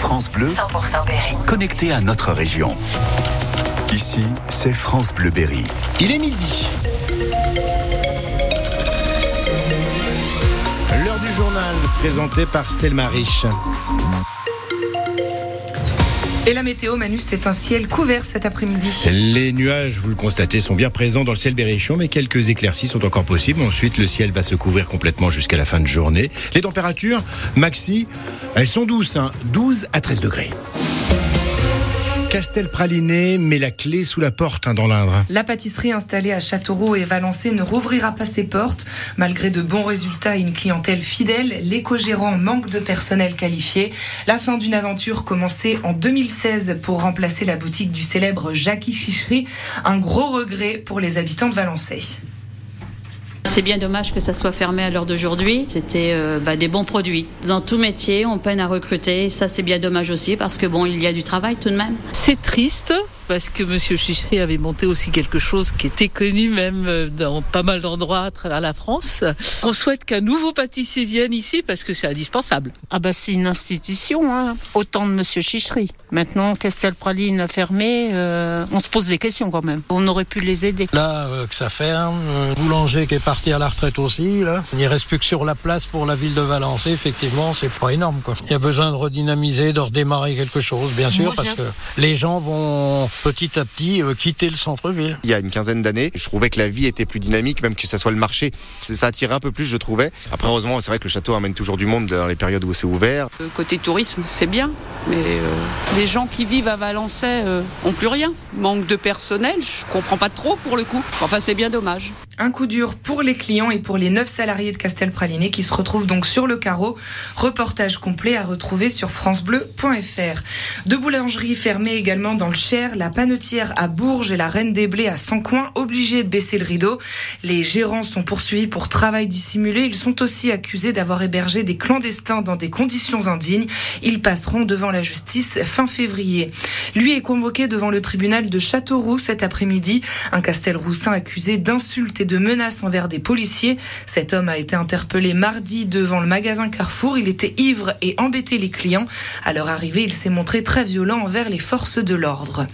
France Bleu, 100% Berry. connecté à notre région. Ici, c'est France Bleu Berry. Il est midi. L'heure du journal présenté par Selma Rich. Et la météo, Manu, c'est un ciel couvert cet après-midi. Les nuages, vous le constatez, sont bien présents dans le ciel berrichon, mais quelques éclaircies sont encore possibles. Ensuite, le ciel va se couvrir complètement jusqu'à la fin de journée. Les températures, maxi, elles sont douces, hein, 12 à 13 degrés. Castel Praliné met la clé sous la porte hein, dans l'Indre. La pâtisserie installée à Châteauroux et Valençay ne rouvrira pas ses portes. Malgré de bons résultats et une clientèle fidèle, l'éco-gérant manque de personnel qualifié. La fin d'une aventure commencée en 2016 pour remplacer la boutique du célèbre Jackie Chicherie. Un gros regret pour les habitants de Valençay. C'est bien dommage que ça soit fermé à l'heure d'aujourd'hui. C'était euh, bah, des bons produits. Dans tout métier, on peine à recruter. Ça, c'est bien dommage aussi parce que bon, il y a du travail tout de même. C'est triste parce que Monsieur Chichery avait monté aussi quelque chose qui était connu même euh, dans pas mal d'endroits à travers la France. On souhaite qu'un nouveau pâtissier vienne ici parce que c'est indispensable. Ah bah c'est une institution, hein. autant de Monsieur Chichery. Maintenant, Castel Praline a fermé, euh, on se pose des questions quand même. On aurait pu les aider. Là, euh, que ça ferme, euh, boulanger qui est parti à la retraite aussi, là. Il n'y reste plus que sur la place pour la ville de Valençay, effectivement, c'est pas énorme, quoi. Il y a besoin de redynamiser, de redémarrer quelque chose, bien sûr, parce que les gens vont petit à petit euh, quitter le centre-ville. il y a une quinzaine d'années. Je trouvais que la vie était plus dynamique, même que ça soit le marché. Ça attirait un peu plus, je trouvais. Après, heureusement, c'est vrai que le château amène toujours du monde dans les périodes où c'est ouvert. Euh, Côté tourisme, c'est bien, mais euh, les gens qui vivent à Valençay euh, ont plus rien. Manque de personnel, je comprends pas trop pour le coup. Enfin, c'est bien dommage. Un coup dur pour les clients et pour les 9 salariés de Castel Praliné qui se retrouvent donc sur le carreau. Reportage complet à retrouver sur francebleu.fr. Deux boulangeries fermées également dans le Cher, la Panetière à Bourges et la Reine des Blés à Sancoin, obligées de baisser le rideau. Les gérants sont poursuivis pour travail dissimulé. Ils sont aussi accusés d'avoir hébergé des clandestins dans des conditions indignes. Ils passeront devant la justice fin février. Lui est convoqué devant le tribunal de Châteauroux cet après-midi. Un Castelroussin accusé d'insultes et de menaces envers des policiers. Cet homme a été interpellé mardi devant le magasin Carrefour. Il était ivre et embêtait les clients. À leur arrivée, il s'est montré très violent envers les forces de l'ordre.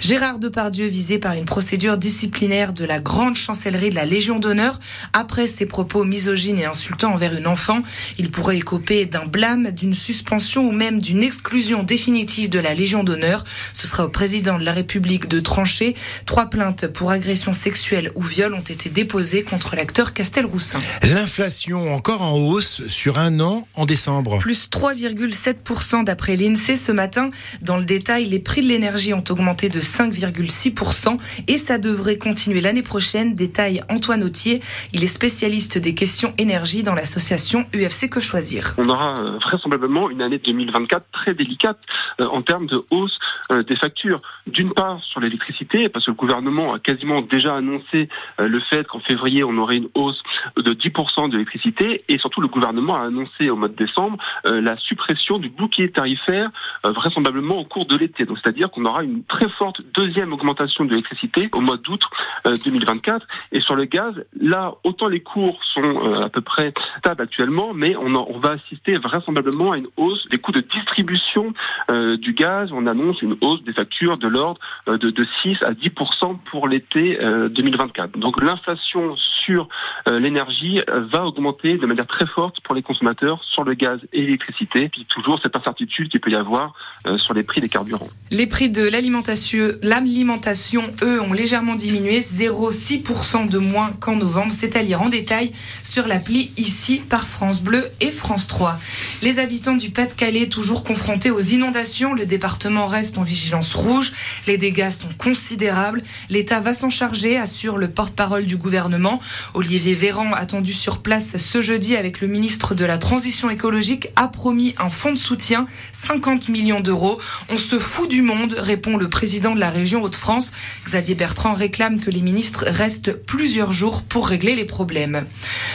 Gérard Depardieu visé par une procédure disciplinaire de la grande chancellerie de la Légion d'honneur après ses propos misogynes et insultants envers une enfant. Il pourrait écoper d'un blâme, d'une suspension ou même d'une exclusion définitive de la Légion d'honneur. Ce sera au président de la République de trancher. Trois plaintes pour agression sexuelle ou viol ont été déposées contre l'acteur Castelroussin. L'inflation encore en hausse sur un an en décembre. Plus 3,7% d'après l'INSEE ce matin. Dans le détail, les prix de l'énergie ont augmenté de 5,6% et ça devrait continuer l'année prochaine, détaille Antoine Autier. Il est spécialiste des questions énergie dans l'association UFC Que Choisir. On aura euh, vraisemblablement une année 2024 très délicate euh, en termes de hausse des factures. D'une part sur l'électricité, parce que le gouvernement a quasiment déjà annoncé euh, le fait qu'en février on aurait une hausse de 10% de l'électricité, et surtout le gouvernement a annoncé au mois de décembre euh, la suppression du bouclier tarifaire euh, vraisemblablement au cours de l'été. Donc c'est-à-dire qu'on aura une très forte deuxième augmentation de l'électricité au mois d'août euh, 2024. Et sur le gaz, là autant les cours sont euh, à peu près stables actuellement, mais on, en- on va assister vraisemblablement à une hausse des coûts de distribution euh, du gaz. On annonce une hausse des factures de l'ordre euh, de, de 6 à 10% pour l'été euh, 2024. Donc l'inflation sur euh, l'énergie euh, va augmenter de manière très forte pour les consommateurs sur le gaz et l'électricité. Puis toujours cette incertitude qu'il peut y avoir euh, sur les prix des carburants. Les prix de l'alimentation, l'alimentation, eux, ont légèrement diminué, 0,6% de moins qu'en novembre. C'est à lire en détail sur l'appli ici par France Bleu et France 3. Les habitants du Pas-de-Calais, toujours confrontés aux inondations, le département reste en vigilance rouge. Les dégâts sont considérables. L'État va s'en charger, assure le porte-parole du gouvernement. Olivier Véran, attendu sur place ce jeudi avec le ministre de la Transition écologique, a promis un fonds de soutien, 50 millions d'euros. On se fout du monde, répond le président de la région Hauts-de-France. Xavier Bertrand réclame que les ministres restent plusieurs jours pour régler les problèmes.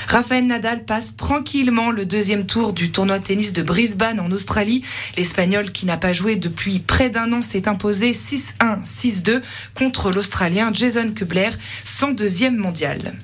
Raphaël Nadal passe tranquillement le deuxième tour du tournoi de tennis de Brisbane en Australie. L'Espagnol qui n'a pas joué depuis près d'un an s'est imposé 6-1, 6-2 contre l'Australien Jason Kubler, 102e mondial.